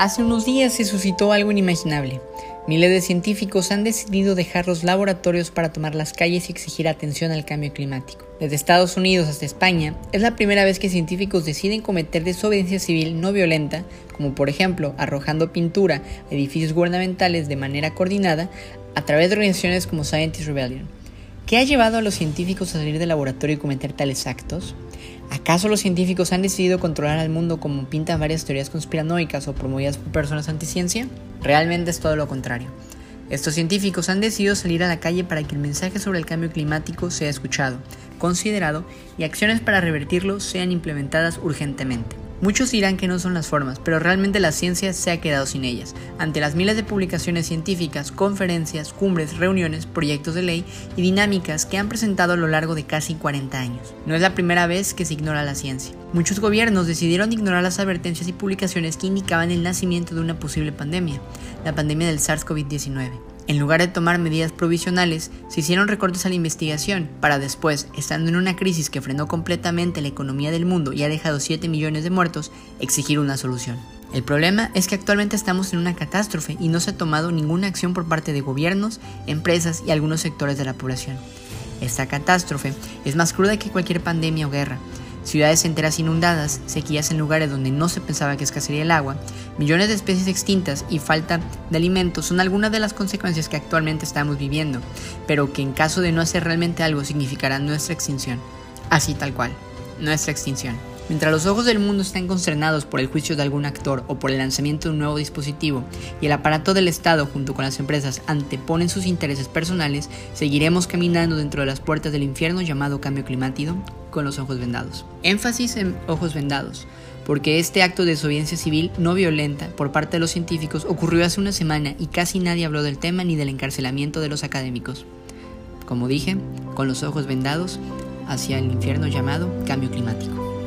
Hace unos días se suscitó algo inimaginable. Miles de científicos han decidido dejar los laboratorios para tomar las calles y exigir atención al cambio climático. Desde Estados Unidos hasta España, es la primera vez que científicos deciden cometer desobediencia civil no violenta, como por ejemplo arrojando pintura a edificios gubernamentales de manera coordinada a través de organizaciones como Scientist Rebellion. ¿Qué ha llevado a los científicos a salir del laboratorio y cometer tales actos? ¿Acaso los científicos han decidido controlar al mundo como pintan varias teorías conspiranoicas o promovidas por personas anticiencia? Realmente es todo lo contrario. Estos científicos han decidido salir a la calle para que el mensaje sobre el cambio climático sea escuchado, considerado y acciones para revertirlo sean implementadas urgentemente. Muchos dirán que no son las formas, pero realmente la ciencia se ha quedado sin ellas. Ante las miles de publicaciones científicas, conferencias, cumbres, reuniones, proyectos de ley y dinámicas que han presentado a lo largo de casi 40 años. No es la primera vez que se ignora la ciencia. Muchos gobiernos decidieron ignorar las advertencias y publicaciones que indicaban el nacimiento de una posible pandemia, la pandemia del SARS-CoV-19. En lugar de tomar medidas provisionales, se hicieron recortes a la investigación, para después, estando en una crisis que frenó completamente la economía del mundo y ha dejado 7 millones de muertos, exigir una solución. El problema es que actualmente estamos en una catástrofe y no se ha tomado ninguna acción por parte de gobiernos, empresas y algunos sectores de la población. Esta catástrofe es más cruda que cualquier pandemia o guerra, ciudades enteras inundadas, sequías en lugares donde no se pensaba que escasearía el agua, millones de especies extintas y falta de alimentos son algunas de las consecuencias que actualmente estamos viviendo, pero que en caso de no hacer realmente algo significarán nuestra extinción. Así tal cual, nuestra extinción. Mientras los ojos del mundo están consternados por el juicio de algún actor o por el lanzamiento de un nuevo dispositivo y el aparato del Estado junto con las empresas anteponen sus intereses personales, seguiremos caminando dentro de las puertas del infierno llamado cambio climático con los ojos vendados. Énfasis en ojos vendados, porque este acto de desobediencia civil no violenta por parte de los científicos ocurrió hace una semana y casi nadie habló del tema ni del encarcelamiento de los académicos. Como dije, con los ojos vendados hacia el infierno llamado cambio climático.